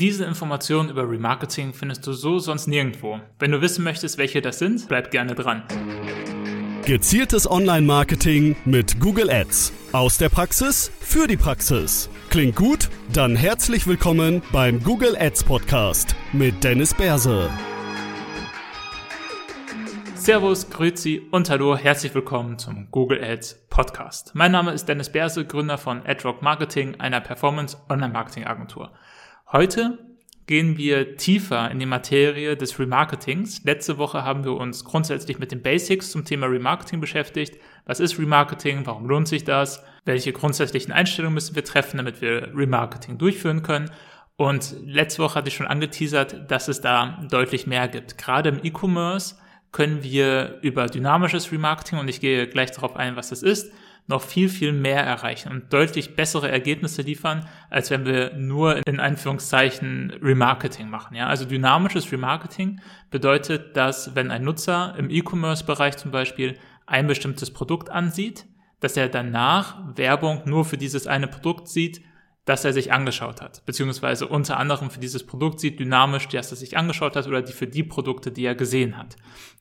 Diese Informationen über Remarketing findest du so sonst nirgendwo. Wenn du wissen möchtest, welche das sind, bleib gerne dran. Gezieltes Online-Marketing mit Google Ads. Aus der Praxis für die Praxis. Klingt gut? Dann herzlich willkommen beim Google Ads Podcast mit Dennis Berse. Servus, Grüezi und Hallo, herzlich willkommen zum Google Ads Podcast. Mein Name ist Dennis Berse, Gründer von AdRock Marketing, einer Performance Online Marketing Agentur. Heute gehen wir tiefer in die Materie des Remarketings. Letzte Woche haben wir uns grundsätzlich mit den Basics zum Thema Remarketing beschäftigt. Was ist Remarketing? Warum lohnt sich das? Welche grundsätzlichen Einstellungen müssen wir treffen, damit wir Remarketing durchführen können? Und letzte Woche hatte ich schon angeteasert, dass es da deutlich mehr gibt. Gerade im E-Commerce können wir über dynamisches Remarketing, und ich gehe gleich darauf ein, was das ist, noch viel, viel mehr erreichen und deutlich bessere Ergebnisse liefern, als wenn wir nur in Anführungszeichen Remarketing machen. Ja, also dynamisches Remarketing bedeutet, dass wenn ein Nutzer im E-Commerce-Bereich zum Beispiel ein bestimmtes Produkt ansieht, dass er danach Werbung nur für dieses eine Produkt sieht, das er sich angeschaut hat, beziehungsweise unter anderem für dieses Produkt sieht, dynamisch, das er sich angeschaut hat oder die für die Produkte, die er gesehen hat.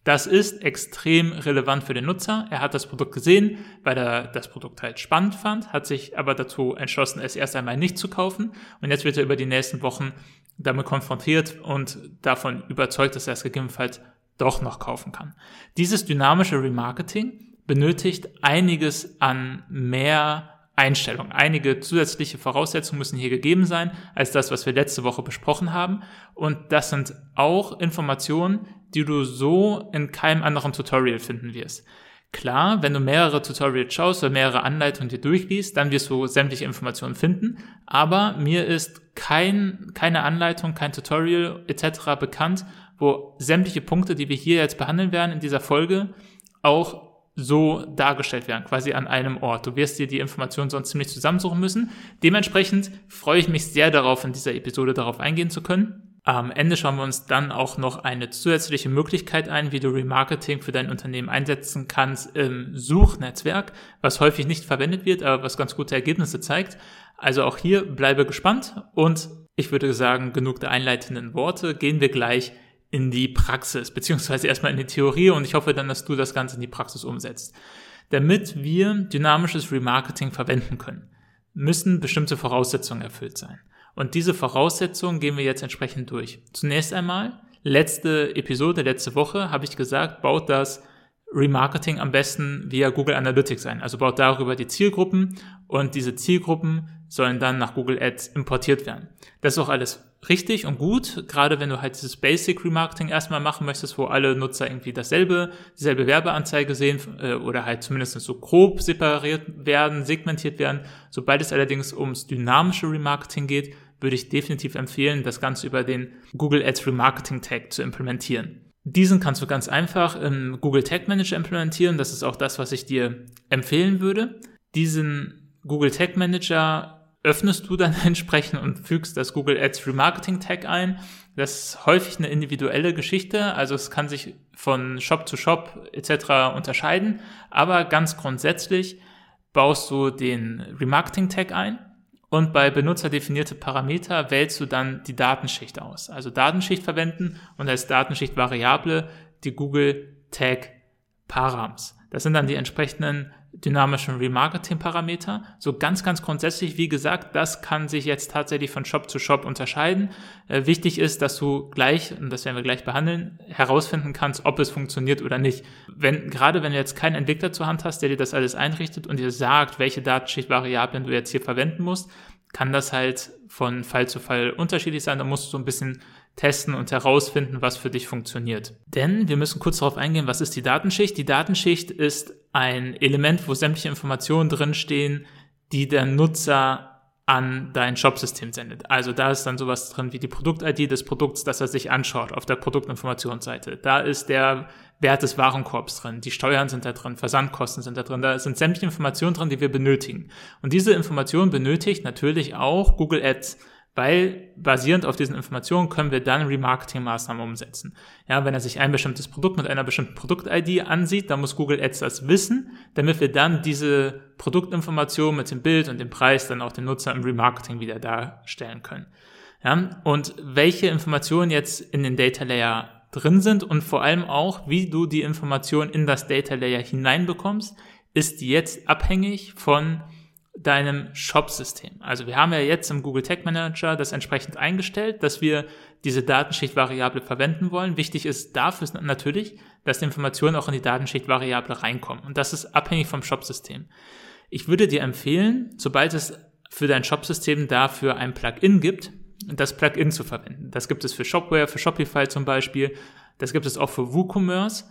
Das ist extrem relevant für den Nutzer. Er hat das Produkt gesehen, weil er das Produkt halt spannend fand, hat sich aber dazu entschlossen, es erst einmal nicht zu kaufen und jetzt wird er über die nächsten Wochen damit konfrontiert und davon überzeugt, dass er es gegebenenfalls doch noch kaufen kann. Dieses dynamische Remarketing benötigt einiges an mehr Einstellung. Einige zusätzliche Voraussetzungen müssen hier gegeben sein, als das, was wir letzte Woche besprochen haben. Und das sind auch Informationen, die du so in keinem anderen Tutorial finden wirst. Klar, wenn du mehrere Tutorials schaust oder mehrere Anleitungen dir durchliest, dann wirst du sämtliche Informationen finden. Aber mir ist kein, keine Anleitung, kein Tutorial etc. bekannt, wo sämtliche Punkte, die wir hier jetzt behandeln werden in dieser Folge, auch so dargestellt werden, quasi an einem Ort. Du wirst dir die Informationen sonst ziemlich zusammensuchen müssen. Dementsprechend freue ich mich sehr darauf, in dieser Episode darauf eingehen zu können. Am Ende schauen wir uns dann auch noch eine zusätzliche Möglichkeit ein, wie du Remarketing für dein Unternehmen einsetzen kannst im Suchnetzwerk, was häufig nicht verwendet wird, aber was ganz gute Ergebnisse zeigt. Also auch hier bleibe gespannt und ich würde sagen, genug der einleitenden Worte. Gehen wir gleich in die Praxis, beziehungsweise erstmal in die Theorie und ich hoffe dann, dass du das Ganze in die Praxis umsetzt. Damit wir dynamisches Remarketing verwenden können, müssen bestimmte Voraussetzungen erfüllt sein. Und diese Voraussetzungen gehen wir jetzt entsprechend durch. Zunächst einmal, letzte Episode, letzte Woche habe ich gesagt, baut das Remarketing am besten via Google Analytics ein. Also baut darüber die Zielgruppen und diese Zielgruppen sollen dann nach Google Ads importiert werden. Das ist auch alles richtig und gut, gerade wenn du halt dieses Basic Remarketing erstmal machen möchtest, wo alle Nutzer irgendwie dasselbe, dieselbe Werbeanzeige sehen äh, oder halt zumindest so grob separiert werden, segmentiert werden. Sobald es allerdings ums dynamische Remarketing geht, würde ich definitiv empfehlen, das Ganze über den Google Ads Remarketing Tag zu implementieren. Diesen kannst du ganz einfach im Google Tag Manager implementieren. Das ist auch das, was ich dir empfehlen würde. Diesen Google Tag Manager öffnest du dann entsprechend und fügst das Google Ads Remarketing Tag ein. Das ist häufig eine individuelle Geschichte, also es kann sich von Shop zu Shop etc. unterscheiden, aber ganz grundsätzlich baust du den Remarketing Tag ein und bei benutzerdefinierte Parameter wählst du dann die Datenschicht aus. Also Datenschicht verwenden und als Datenschicht Variable die Google Tag Params. Das sind dann die entsprechenden dynamischen Remarketing-Parameter. So ganz, ganz grundsätzlich, wie gesagt, das kann sich jetzt tatsächlich von Shop zu Shop unterscheiden. Äh, wichtig ist, dass du gleich, und das werden wir gleich behandeln, herausfinden kannst, ob es funktioniert oder nicht. Wenn, gerade wenn du jetzt keinen Entwickler zur Hand hast, der dir das alles einrichtet und dir sagt, welche Datenschichtvariablen du jetzt hier verwenden musst, kann das halt von Fall zu Fall unterschiedlich sein. Da musst du so ein bisschen testen und herausfinden, was für dich funktioniert. Denn wir müssen kurz darauf eingehen, was ist die Datenschicht? Die Datenschicht ist ein Element, wo sämtliche Informationen drinstehen, die der Nutzer an dein Shopsystem sendet. Also da ist dann sowas drin wie die Produkt-ID des Produkts, das er sich anschaut auf der Produktinformationsseite. Da ist der Wert des Warenkorbs drin, die Steuern sind da drin, Versandkosten sind da drin, da sind sämtliche Informationen drin, die wir benötigen. Und diese Information benötigt natürlich auch Google Ads weil basierend auf diesen Informationen können wir dann Remarketing-Maßnahmen umsetzen. Ja, wenn er sich ein bestimmtes Produkt mit einer bestimmten Produkt-ID ansieht, dann muss Google Ads das wissen, damit wir dann diese Produktinformation mit dem Bild und dem Preis dann auch dem Nutzer im Remarketing wieder darstellen können. Ja, und welche Informationen jetzt in den Data Layer drin sind und vor allem auch, wie du die Informationen in das Data Layer hineinbekommst, ist jetzt abhängig von deinem Shop-System. Also wir haben ja jetzt im Google Tag Manager das entsprechend eingestellt, dass wir diese Datenschicht-Variable verwenden wollen. Wichtig ist dafür natürlich, dass die Informationen auch in die Datenschicht-Variable reinkommen. Und das ist abhängig vom Shop-System. Ich würde dir empfehlen, sobald es für dein Shop-System dafür ein Plugin gibt, das Plugin zu verwenden. Das gibt es für Shopware, für Shopify zum Beispiel. Das gibt es auch für WooCommerce.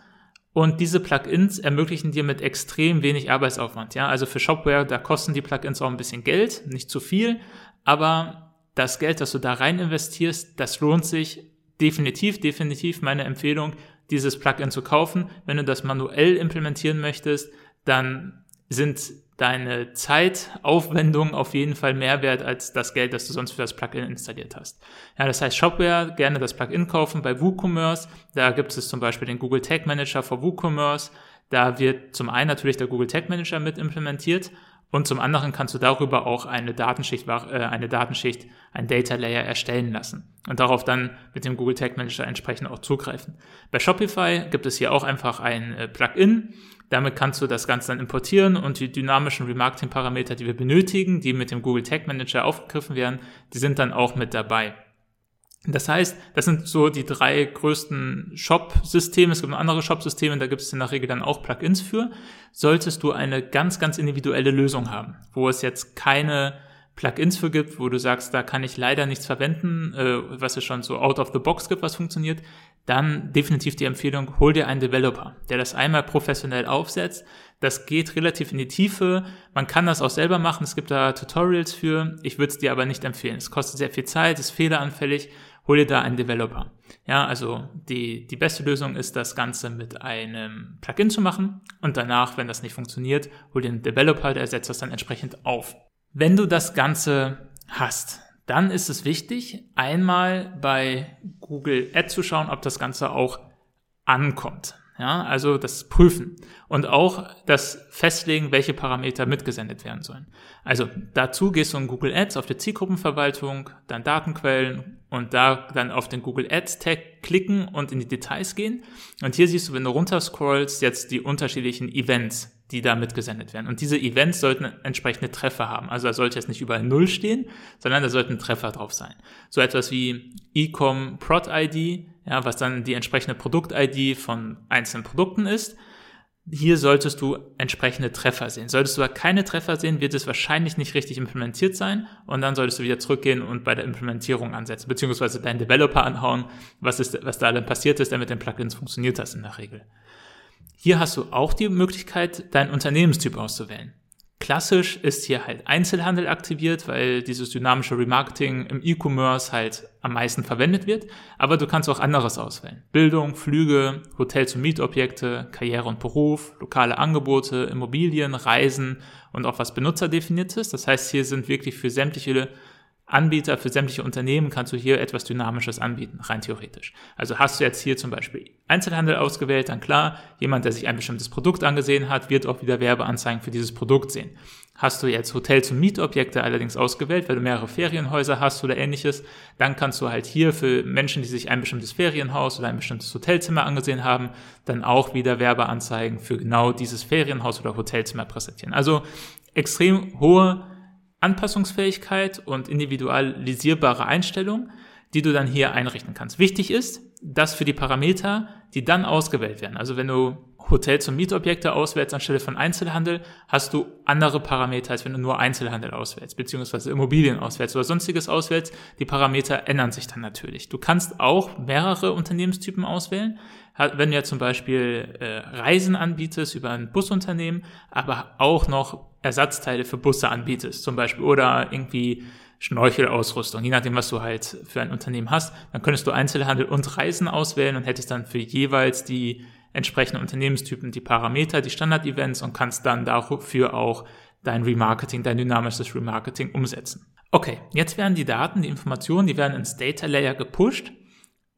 Und diese Plugins ermöglichen dir mit extrem wenig Arbeitsaufwand. Ja, also für Shopware, da kosten die Plugins auch ein bisschen Geld, nicht zu viel, aber das Geld, das du da rein investierst, das lohnt sich definitiv, definitiv meine Empfehlung, dieses Plugin zu kaufen. Wenn du das manuell implementieren möchtest, dann sind deine Zeitaufwendung auf jeden Fall mehr wert als das Geld, das du sonst für das Plugin installiert hast. Ja, das heißt Shopware, gerne das Plugin kaufen bei WooCommerce. Da gibt es zum Beispiel den Google Tag Manager für WooCommerce. Da wird zum einen natürlich der Google Tag Manager mit implementiert und zum anderen kannst du darüber auch eine Datenschicht, äh, eine Datenschicht, ein Data Layer erstellen lassen und darauf dann mit dem Google Tag Manager entsprechend auch zugreifen. Bei Shopify gibt es hier auch einfach ein äh, Plugin. Damit kannst du das Ganze dann importieren und die dynamischen Remarketing-Parameter, die wir benötigen, die mit dem Google Tag Manager aufgegriffen werden, die sind dann auch mit dabei. Das heißt, das sind so die drei größten Shop-Systeme. Es gibt noch andere Shop-Systeme, da gibt es in der Regel dann auch Plugins für. Solltest du eine ganz, ganz individuelle Lösung haben, wo es jetzt keine Plugins für gibt, wo du sagst, da kann ich leider nichts verwenden, äh, was es schon so out of the box gibt, was funktioniert, dann definitiv die Empfehlung, hol dir einen Developer, der das einmal professionell aufsetzt. Das geht relativ in die Tiefe. Man kann das auch selber machen. Es gibt da Tutorials für. Ich würde es dir aber nicht empfehlen. Es kostet sehr viel Zeit, ist fehleranfällig. Hol dir da einen Developer. Ja, also die, die beste Lösung ist, das Ganze mit einem Plugin zu machen. Und danach, wenn das nicht funktioniert, hol dir einen Developer, der setzt das dann entsprechend auf. Wenn du das Ganze hast, dann ist es wichtig, einmal bei Google Ads zu schauen, ob das Ganze auch ankommt. Ja, also das Prüfen und auch das Festlegen, welche Parameter mitgesendet werden sollen. Also dazu gehst du in Google Ads auf die Zielgruppenverwaltung, dann Datenquellen und da dann auf den Google Ads Tag klicken und in die Details gehen. Und hier siehst du, wenn du runterscrollst, jetzt die unterschiedlichen Events, die da mitgesendet werden. Und diese Events sollten entsprechende Treffer haben. Also da sollte jetzt nicht überall Null stehen, sondern da sollten Treffer drauf sein. So etwas wie Ecom Prod ID, ja, was dann die entsprechende Produkt-ID von einzelnen Produkten ist. Hier solltest du entsprechende Treffer sehen. Solltest du aber keine Treffer sehen, wird es wahrscheinlich nicht richtig implementiert sein und dann solltest du wieder zurückgehen und bei der Implementierung ansetzen, beziehungsweise deinen Developer anhauen, was, ist, was da dann passiert ist, damit den Plugins funktioniert das in der Regel. Hier hast du auch die Möglichkeit, deinen Unternehmenstyp auszuwählen. Klassisch ist hier halt Einzelhandel aktiviert, weil dieses dynamische Remarketing im E-Commerce halt am meisten verwendet wird. Aber du kannst auch anderes auswählen. Bildung, Flüge, Hotels- und Mietobjekte, Karriere und Beruf, lokale Angebote, Immobilien, Reisen und auch was benutzerdefiniertes. Das heißt, hier sind wirklich für sämtliche Anbieter für sämtliche Unternehmen kannst du hier etwas Dynamisches anbieten, rein theoretisch. Also hast du jetzt hier zum Beispiel Einzelhandel ausgewählt, dann klar, jemand, der sich ein bestimmtes Produkt angesehen hat, wird auch wieder Werbeanzeigen für dieses Produkt sehen. Hast du jetzt Hotels und Mietobjekte allerdings ausgewählt, weil du mehrere Ferienhäuser hast oder ähnliches, dann kannst du halt hier für Menschen, die sich ein bestimmtes Ferienhaus oder ein bestimmtes Hotelzimmer angesehen haben, dann auch wieder Werbeanzeigen für genau dieses Ferienhaus oder Hotelzimmer präsentieren. Also extrem hohe Anpassungsfähigkeit und individualisierbare Einstellungen, die du dann hier einrichten kannst. Wichtig ist, dass für die Parameter, die dann ausgewählt werden, also wenn du Hotels- und Mietobjekte auswählst anstelle von Einzelhandel, hast du andere Parameter, als wenn du nur Einzelhandel auswählst, beziehungsweise Immobilien auswählst oder sonstiges auswählst. Die Parameter ändern sich dann natürlich. Du kannst auch mehrere Unternehmenstypen auswählen. Wenn du ja zum Beispiel äh, Reisen anbietest über ein Busunternehmen, aber auch noch Ersatzteile für Busse anbietest, zum Beispiel, oder irgendwie Schnorchelausrüstung, je nachdem, was du halt für ein Unternehmen hast, dann könntest du Einzelhandel und Reisen auswählen und hättest dann für jeweils die entsprechenden Unternehmenstypen die Parameter, die Standard-Events und kannst dann dafür auch dein Remarketing, dein dynamisches Remarketing umsetzen. Okay, jetzt werden die Daten, die Informationen, die werden ins Data Layer gepusht.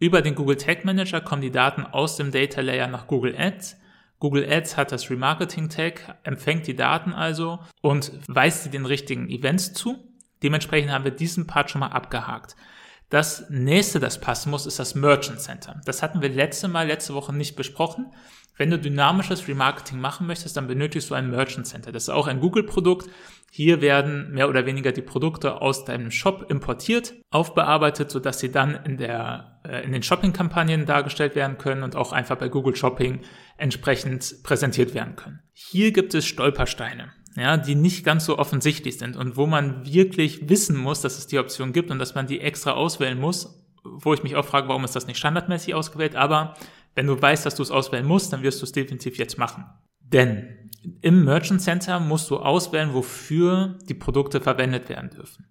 Über den Google Tag Manager kommen die Daten aus dem Data Layer nach Google Ads. Google Ads hat das Remarketing Tag, empfängt die Daten also und weist sie den richtigen Events zu. Dementsprechend haben wir diesen Part schon mal abgehakt. Das nächste, das passen muss, ist das Merchant Center. Das hatten wir letzte Mal, letzte Woche nicht besprochen. Wenn du dynamisches Remarketing machen möchtest, dann benötigst du ein Merchant Center. Das ist auch ein Google-Produkt. Hier werden mehr oder weniger die Produkte aus deinem Shop importiert, aufbearbeitet, sodass sie dann in, der, äh, in den Shopping-Kampagnen dargestellt werden können und auch einfach bei Google Shopping entsprechend präsentiert werden können. Hier gibt es Stolpersteine ja, die nicht ganz so offensichtlich sind und wo man wirklich wissen muss, dass es die Option gibt und dass man die extra auswählen muss, wo ich mich auch frage, warum ist das nicht standardmäßig ausgewählt, aber wenn du weißt, dass du es auswählen musst, dann wirst du es definitiv jetzt machen. Denn im Merchant Center musst du auswählen, wofür die Produkte verwendet werden dürfen.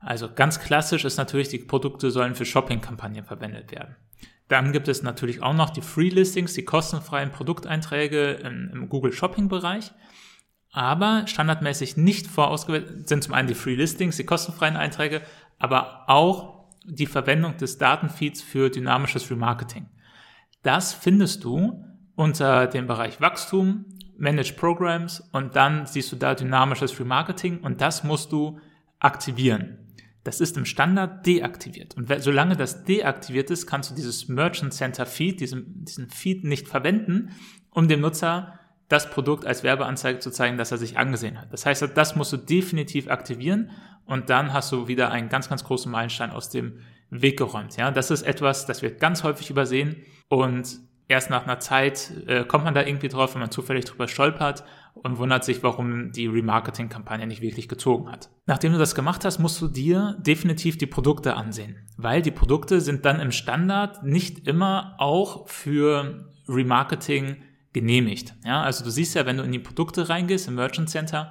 Also ganz klassisch ist natürlich, die Produkte sollen für Shopping-Kampagnen verwendet werden. Dann gibt es natürlich auch noch die Free Listings, die kostenfreien Produkteinträge im, im Google Shopping Bereich. Aber standardmäßig nicht vorausgewählt sind zum einen die Free Listings, die kostenfreien Einträge, aber auch die Verwendung des Datenfeeds für dynamisches Remarketing. Das findest du unter dem Bereich Wachstum, Manage Programs und dann siehst du da dynamisches Remarketing und das musst du aktivieren. Das ist im Standard deaktiviert. Und solange das deaktiviert ist, kannst du dieses Merchant Center Feed, diesen, diesen Feed nicht verwenden, um dem Nutzer das Produkt als Werbeanzeige zu zeigen, das er sich angesehen hat. Das heißt, das musst du definitiv aktivieren und dann hast du wieder einen ganz, ganz großen Meilenstein aus dem Weg geräumt. Ja, das ist etwas, das wird ganz häufig übersehen und erst nach einer Zeit äh, kommt man da irgendwie drauf, wenn man zufällig drüber stolpert und wundert sich, warum die Remarketing-Kampagne nicht wirklich gezogen hat. Nachdem du das gemacht hast, musst du dir definitiv die Produkte ansehen, weil die Produkte sind dann im Standard nicht immer auch für Remarketing genehmigt. Ja, also du siehst ja, wenn du in die Produkte reingehst im Merchant Center,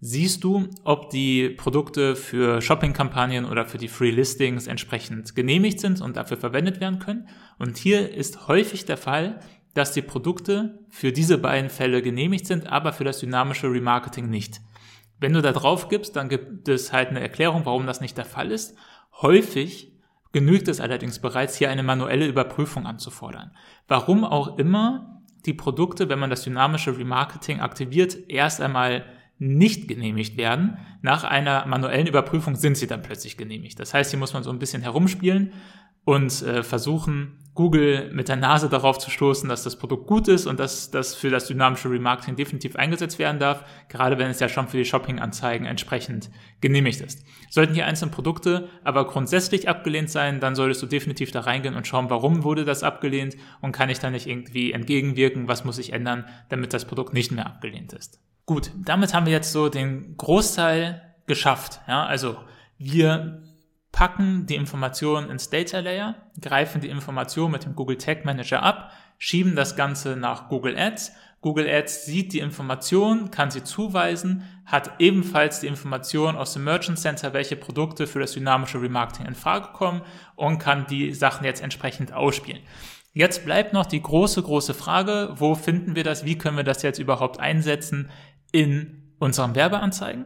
siehst du, ob die Produkte für Shopping-Kampagnen oder für die Free Listings entsprechend genehmigt sind und dafür verwendet werden können. Und hier ist häufig der Fall, dass die Produkte für diese beiden Fälle genehmigt sind, aber für das dynamische Remarketing nicht. Wenn du da drauf gibst, dann gibt es halt eine Erklärung, warum das nicht der Fall ist. Häufig genügt es allerdings bereits, hier eine manuelle Überprüfung anzufordern. Warum auch immer die Produkte, wenn man das dynamische Remarketing aktiviert, erst einmal nicht genehmigt werden. Nach einer manuellen Überprüfung sind sie dann plötzlich genehmigt. Das heißt, hier muss man so ein bisschen herumspielen und äh, versuchen, Google mit der Nase darauf zu stoßen, dass das Produkt gut ist und dass das für das dynamische Remarketing definitiv eingesetzt werden darf, gerade wenn es ja schon für die Shopping-Anzeigen entsprechend genehmigt ist. Sollten hier einzelne Produkte aber grundsätzlich abgelehnt sein, dann solltest du definitiv da reingehen und schauen, warum wurde das abgelehnt und kann ich da nicht irgendwie entgegenwirken, was muss ich ändern, damit das Produkt nicht mehr abgelehnt ist. Gut, damit haben wir jetzt so den Großteil geschafft. Ja, also wir packen die Informationen ins Data Layer, greifen die Information mit dem Google Tag Manager ab, schieben das Ganze nach Google Ads. Google Ads sieht die Information, kann sie zuweisen, hat ebenfalls die Information aus dem Merchant Center, welche Produkte für das dynamische Remarketing in Frage kommen und kann die Sachen jetzt entsprechend ausspielen. Jetzt bleibt noch die große, große Frage, wo finden wir das, wie können wir das jetzt überhaupt einsetzen in unseren Werbeanzeigen?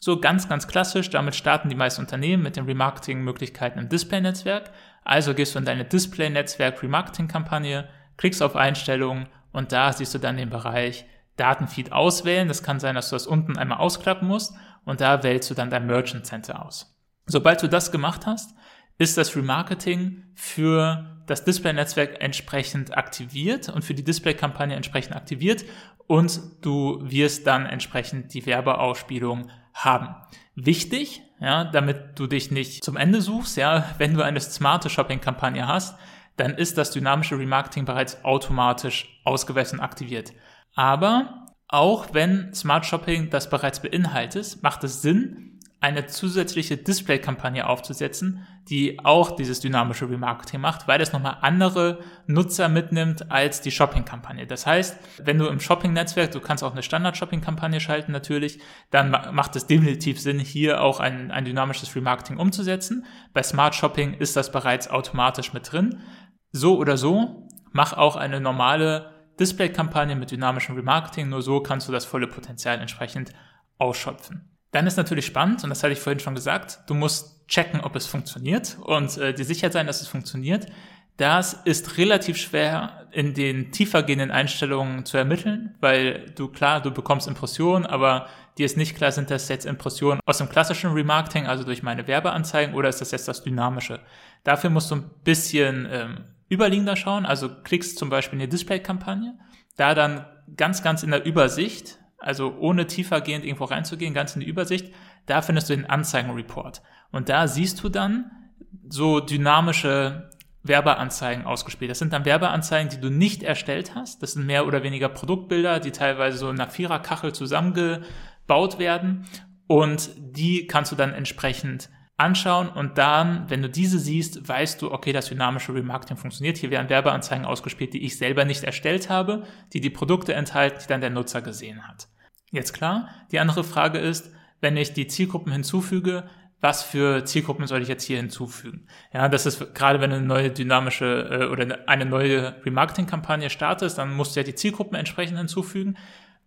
So ganz, ganz klassisch, damit starten die meisten Unternehmen mit den Remarketing-Möglichkeiten im Display-Netzwerk. Also gehst du in deine Display-Netzwerk-Remarketing-Kampagne, klickst auf Einstellungen und da siehst du dann den Bereich Datenfeed auswählen. Das kann sein, dass du das unten einmal ausklappen musst und da wählst du dann dein Merchant Center aus. Sobald du das gemacht hast, ist das Remarketing für das Display-Netzwerk entsprechend aktiviert und für die Display-Kampagne entsprechend aktiviert und du wirst dann entsprechend die Werbeausspielung haben. Wichtig, ja, damit du dich nicht zum Ende suchst, ja, wenn du eine smarte Shopping-Kampagne hast, dann ist das dynamische Remarketing bereits automatisch ausgewählt und aktiviert. Aber auch wenn Smart Shopping das bereits beinhaltet, macht es Sinn, eine zusätzliche Display-Kampagne aufzusetzen, die auch dieses dynamische Remarketing macht, weil es nochmal andere Nutzer mitnimmt als die Shopping-Kampagne. Das heißt, wenn du im Shopping-Netzwerk, du kannst auch eine Standard-Shopping-Kampagne schalten natürlich, dann macht es definitiv Sinn, hier auch ein, ein dynamisches Remarketing umzusetzen. Bei Smart Shopping ist das bereits automatisch mit drin. So oder so, mach auch eine normale Display-Kampagne mit dynamischem Remarketing, nur so kannst du das volle Potenzial entsprechend ausschöpfen. Dann ist natürlich spannend, und das hatte ich vorhin schon gesagt, du musst checken, ob es funktioniert und äh, dir sicher sein, dass es funktioniert. Das ist relativ schwer in den tiefergehenden Einstellungen zu ermitteln, weil du klar, du bekommst Impressionen, aber dir ist nicht klar, sind das jetzt Impressionen aus dem klassischen Remarketing, also durch meine Werbeanzeigen, oder ist das jetzt das Dynamische? Dafür musst du ein bisschen ähm, überliegender schauen, also klickst zum Beispiel in die Display-Kampagne, da dann ganz, ganz in der Übersicht, also ohne tiefergehend irgendwo reinzugehen, ganz in die Übersicht, da findest du den Anzeigenreport. Und da siehst du dann so dynamische Werbeanzeigen ausgespielt. Das sind dann Werbeanzeigen, die du nicht erstellt hast. Das sind mehr oder weniger Produktbilder, die teilweise so in einer Viererkachel zusammengebaut werden. Und die kannst du dann entsprechend anschauen und dann, wenn du diese siehst, weißt du, okay, das dynamische Remarketing funktioniert. Hier werden Werbeanzeigen ausgespielt, die ich selber nicht erstellt habe, die die Produkte enthalten, die dann der Nutzer gesehen hat. Jetzt klar, die andere Frage ist, wenn ich die Zielgruppen hinzufüge, was für Zielgruppen soll ich jetzt hier hinzufügen? Ja, das ist gerade, wenn du eine neue dynamische äh, oder eine neue Remarketing-Kampagne startest, dann musst du ja die Zielgruppen entsprechend hinzufügen.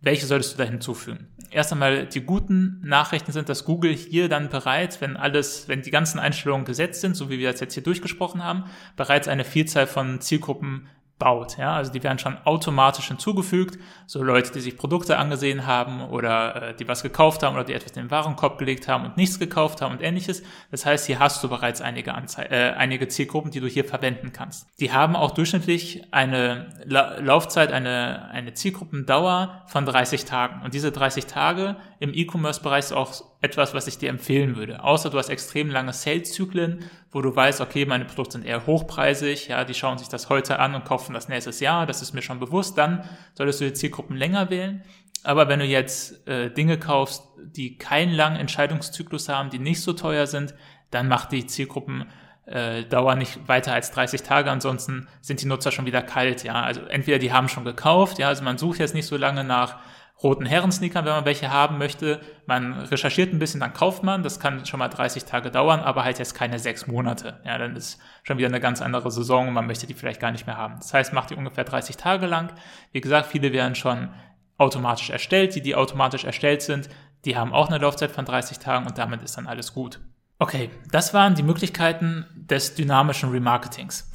Welche solltest du da hinzufügen? Erst einmal die guten Nachrichten sind, dass Google hier dann bereits, wenn alles, wenn die ganzen Einstellungen gesetzt sind, so wie wir das jetzt hier durchgesprochen haben, bereits eine Vielzahl von Zielgruppen baut. Ja? Also die werden schon automatisch hinzugefügt. So Leute, die sich Produkte angesehen haben oder äh, die was gekauft haben oder die etwas in den Warenkorb gelegt haben und nichts gekauft haben und ähnliches. Das heißt, hier hast du bereits einige, Anzei äh, einige Zielgruppen, die du hier verwenden kannst. Die haben auch durchschnittlich eine La Laufzeit, eine, eine Zielgruppendauer von 30 Tagen. Und diese 30 Tage im E-Commerce-Bereich ist auch etwas, was ich dir empfehlen würde. Außer du hast extrem lange Sales-Zyklen, wo du weißt, okay, meine Produkte sind eher hochpreisig, ja, die schauen sich das heute an und kaufen das nächstes Jahr, das ist mir schon bewusst, dann solltest du die Zielgruppen länger wählen. Aber wenn du jetzt äh, Dinge kaufst, die keinen langen Entscheidungszyklus haben, die nicht so teuer sind, dann mach die Zielgruppen äh, Dauer nicht weiter als 30 Tage, ansonsten sind die Nutzer schon wieder kalt, ja. Also entweder die haben schon gekauft, ja, also man sucht jetzt nicht so lange nach roten Herrensneakern, wenn man welche haben möchte. Man recherchiert ein bisschen, dann kauft man. Das kann schon mal 30 Tage dauern, aber halt jetzt keine sechs Monate. Ja, dann ist schon wieder eine ganz andere Saison und man möchte die vielleicht gar nicht mehr haben. Das heißt, macht die ungefähr 30 Tage lang. Wie gesagt, viele werden schon automatisch erstellt. Die, die automatisch erstellt sind, die haben auch eine Laufzeit von 30 Tagen und damit ist dann alles gut. Okay, das waren die Möglichkeiten des dynamischen Remarketings.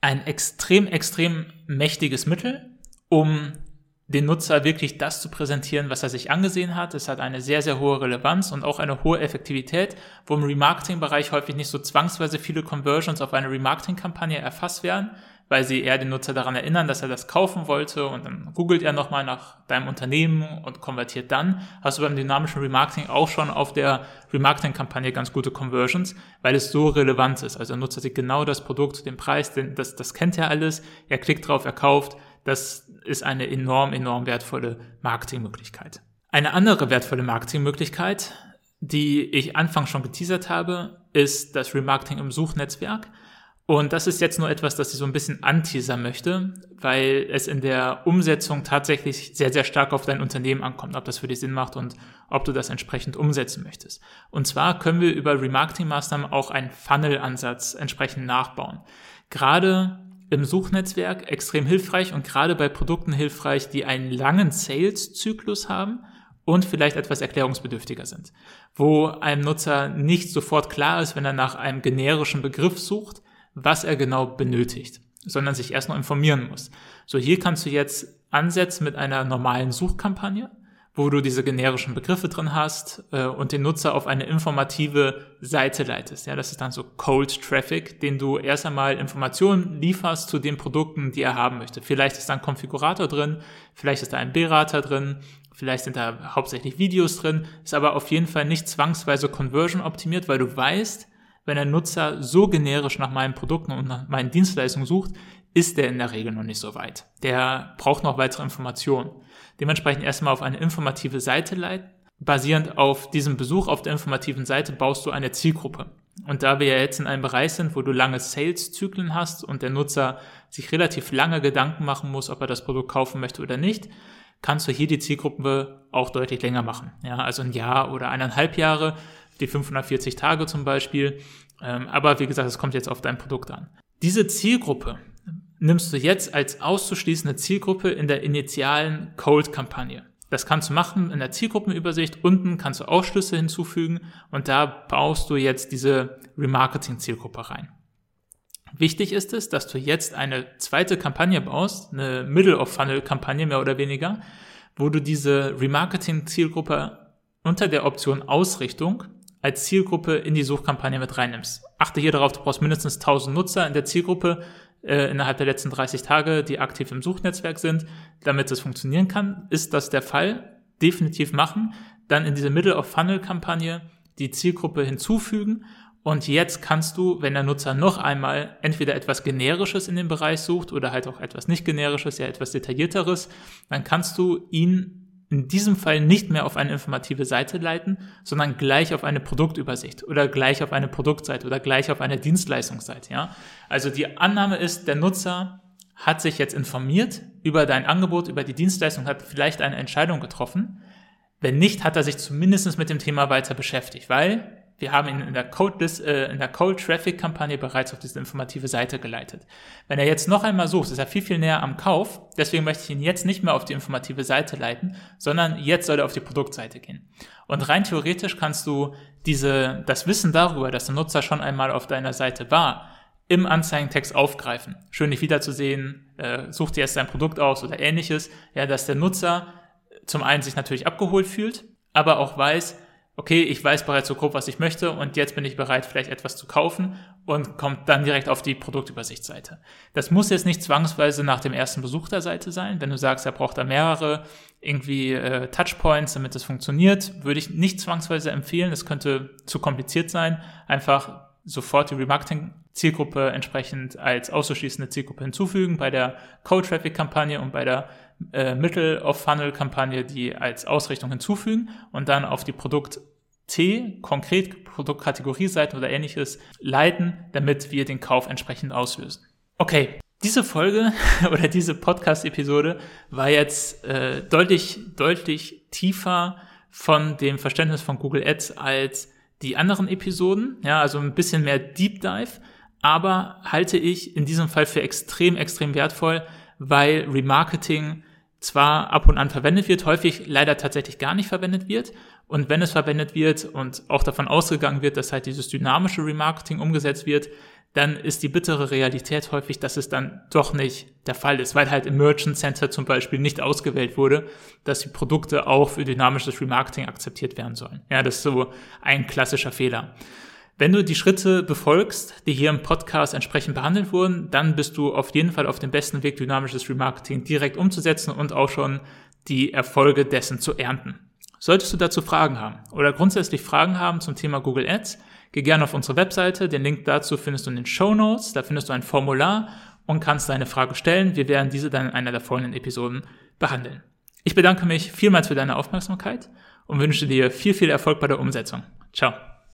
Ein extrem, extrem mächtiges Mittel, um den Nutzer wirklich das zu präsentieren, was er sich angesehen hat. Es hat eine sehr, sehr hohe Relevanz und auch eine hohe Effektivität, wo im Remarketing-Bereich häufig nicht so zwangsweise viele Conversions auf eine Remarketing-Kampagne erfasst werden, weil sie eher den Nutzer daran erinnern, dass er das kaufen wollte und dann googelt er nochmal nach deinem Unternehmen und konvertiert dann. Hast du beim dynamischen Remarketing auch schon auf der Remarketing-Kampagne ganz gute Conversions, weil es so relevant ist. Also der Nutzer sieht genau das Produkt, den Preis, den, das, das kennt er alles, er klickt drauf, er kauft, das ist eine enorm, enorm wertvolle Marketingmöglichkeit. Eine andere wertvolle Marketingmöglichkeit, die ich anfangs schon geteasert habe, ist das Remarketing im Suchnetzwerk. Und das ist jetzt nur etwas, das ich so ein bisschen anteasern möchte, weil es in der Umsetzung tatsächlich sehr, sehr stark auf dein Unternehmen ankommt, ob das für dich Sinn macht und ob du das entsprechend umsetzen möchtest. Und zwar können wir über Remarketing-Maßnahmen auch einen Funnel-Ansatz entsprechend nachbauen. Gerade im Suchnetzwerk extrem hilfreich und gerade bei Produkten hilfreich, die einen langen Sales-Zyklus haben und vielleicht etwas erklärungsbedürftiger sind, wo einem Nutzer nicht sofort klar ist, wenn er nach einem generischen Begriff sucht, was er genau benötigt, sondern sich erst noch informieren muss. So, hier kannst du jetzt ansetzen mit einer normalen Suchkampagne wo du diese generischen Begriffe drin hast äh, und den Nutzer auf eine informative Seite leitest. Ja, das ist dann so Cold Traffic, den du erst einmal Informationen lieferst zu den Produkten, die er haben möchte. Vielleicht ist da ein Konfigurator drin, vielleicht ist da ein Berater drin, vielleicht sind da hauptsächlich Videos drin, ist aber auf jeden Fall nicht zwangsweise Conversion optimiert, weil du weißt, wenn ein Nutzer so generisch nach meinen Produkten und nach meinen Dienstleistungen sucht, ist der in der Regel noch nicht so weit. Der braucht noch weitere Informationen. Dementsprechend erstmal auf eine informative Seite leiten. Basierend auf diesem Besuch auf der informativen Seite baust du eine Zielgruppe. Und da wir ja jetzt in einem Bereich sind, wo du lange Sales-Zyklen hast und der Nutzer sich relativ lange Gedanken machen muss, ob er das Produkt kaufen möchte oder nicht, kannst du hier die Zielgruppe auch deutlich länger machen. Ja, also ein Jahr oder eineinhalb Jahre, die 540 Tage zum Beispiel. Ähm, aber wie gesagt, es kommt jetzt auf dein Produkt an. Diese Zielgruppe nimmst du jetzt als auszuschließende Zielgruppe in der initialen Cold-Kampagne. Das kannst du machen in der Zielgruppenübersicht. Unten kannst du Ausschlüsse hinzufügen und da baust du jetzt diese Remarketing-Zielgruppe rein. Wichtig ist es, dass du jetzt eine zweite Kampagne baust, eine Middle-of-Funnel-Kampagne mehr oder weniger, wo du diese Remarketing-Zielgruppe unter der Option Ausrichtung als Zielgruppe in die Suchkampagne mit reinnimmst. Achte hier darauf, du brauchst mindestens 1000 Nutzer in der Zielgruppe äh, innerhalb der letzten 30 Tage, die aktiv im Suchnetzwerk sind, damit es funktionieren kann. Ist das der Fall? Definitiv machen. Dann in diese Middle-of-Funnel-Kampagne die Zielgruppe hinzufügen und jetzt kannst du, wenn der Nutzer noch einmal entweder etwas Generisches in dem Bereich sucht oder halt auch etwas nicht Generisches, ja etwas Detaillierteres, dann kannst du ihn in diesem Fall nicht mehr auf eine informative Seite leiten, sondern gleich auf eine Produktübersicht oder gleich auf eine Produktseite oder gleich auf eine Dienstleistungsseite, ja. Also die Annahme ist, der Nutzer hat sich jetzt informiert über dein Angebot, über die Dienstleistung, hat vielleicht eine Entscheidung getroffen. Wenn nicht, hat er sich zumindest mit dem Thema weiter beschäftigt, weil wir haben ihn in der Code, äh, Cold Traffic Kampagne bereits auf diese informative Seite geleitet. Wenn er jetzt noch einmal sucht, ist er viel, viel näher am Kauf. Deswegen möchte ich ihn jetzt nicht mehr auf die informative Seite leiten, sondern jetzt soll er auf die Produktseite gehen. Und rein theoretisch kannst du diese, das Wissen darüber, dass der Nutzer schon einmal auf deiner Seite war, im Anzeigentext aufgreifen. Schön dich wiederzusehen, äh, such dir erst dein Produkt aus oder ähnliches. Ja, dass der Nutzer zum einen sich natürlich abgeholt fühlt, aber auch weiß, okay, ich weiß bereits so grob, was ich möchte und jetzt bin ich bereit, vielleicht etwas zu kaufen und kommt dann direkt auf die Produktübersichtsseite. Das muss jetzt nicht zwangsweise nach dem ersten Besuch der Seite sein. Wenn du sagst, er braucht da mehrere irgendwie äh, Touchpoints, damit es funktioniert, würde ich nicht zwangsweise empfehlen. Das könnte zu kompliziert sein. Einfach sofort die Remarketing-Zielgruppe entsprechend als auszuschließende Zielgruppe hinzufügen bei der Cold-Traffic-Kampagne und bei der äh, Middle-of-Funnel-Kampagne die als Ausrichtung hinzufügen und dann auf die Produkt T, konkret Produktkategorieseiten oder ähnliches, leiten, damit wir den Kauf entsprechend auslösen. Okay, diese Folge oder diese Podcast-Episode war jetzt äh, deutlich, deutlich tiefer von dem Verständnis von Google Ads als die anderen Episoden, ja, also ein bisschen mehr Deep Dive, aber halte ich in diesem Fall für extrem, extrem wertvoll, weil Remarketing zwar ab und an verwendet wird, häufig leider tatsächlich gar nicht verwendet wird. Und wenn es verwendet wird und auch davon ausgegangen wird, dass halt dieses dynamische Remarketing umgesetzt wird, dann ist die bittere Realität häufig, dass es dann doch nicht der Fall ist, weil halt im Merchant Center zum Beispiel nicht ausgewählt wurde, dass die Produkte auch für dynamisches Remarketing akzeptiert werden sollen. Ja, das ist so ein klassischer Fehler. Wenn du die Schritte befolgst, die hier im Podcast entsprechend behandelt wurden, dann bist du auf jeden Fall auf dem besten Weg, dynamisches Remarketing direkt umzusetzen und auch schon die Erfolge dessen zu ernten. Solltest du dazu Fragen haben oder grundsätzlich Fragen haben zum Thema Google Ads, geh gerne auf unsere Webseite. Den Link dazu findest du in den Show Notes. Da findest du ein Formular und kannst deine Frage stellen. Wir werden diese dann in einer der folgenden Episoden behandeln. Ich bedanke mich vielmals für deine Aufmerksamkeit und wünsche dir viel, viel Erfolg bei der Umsetzung. Ciao.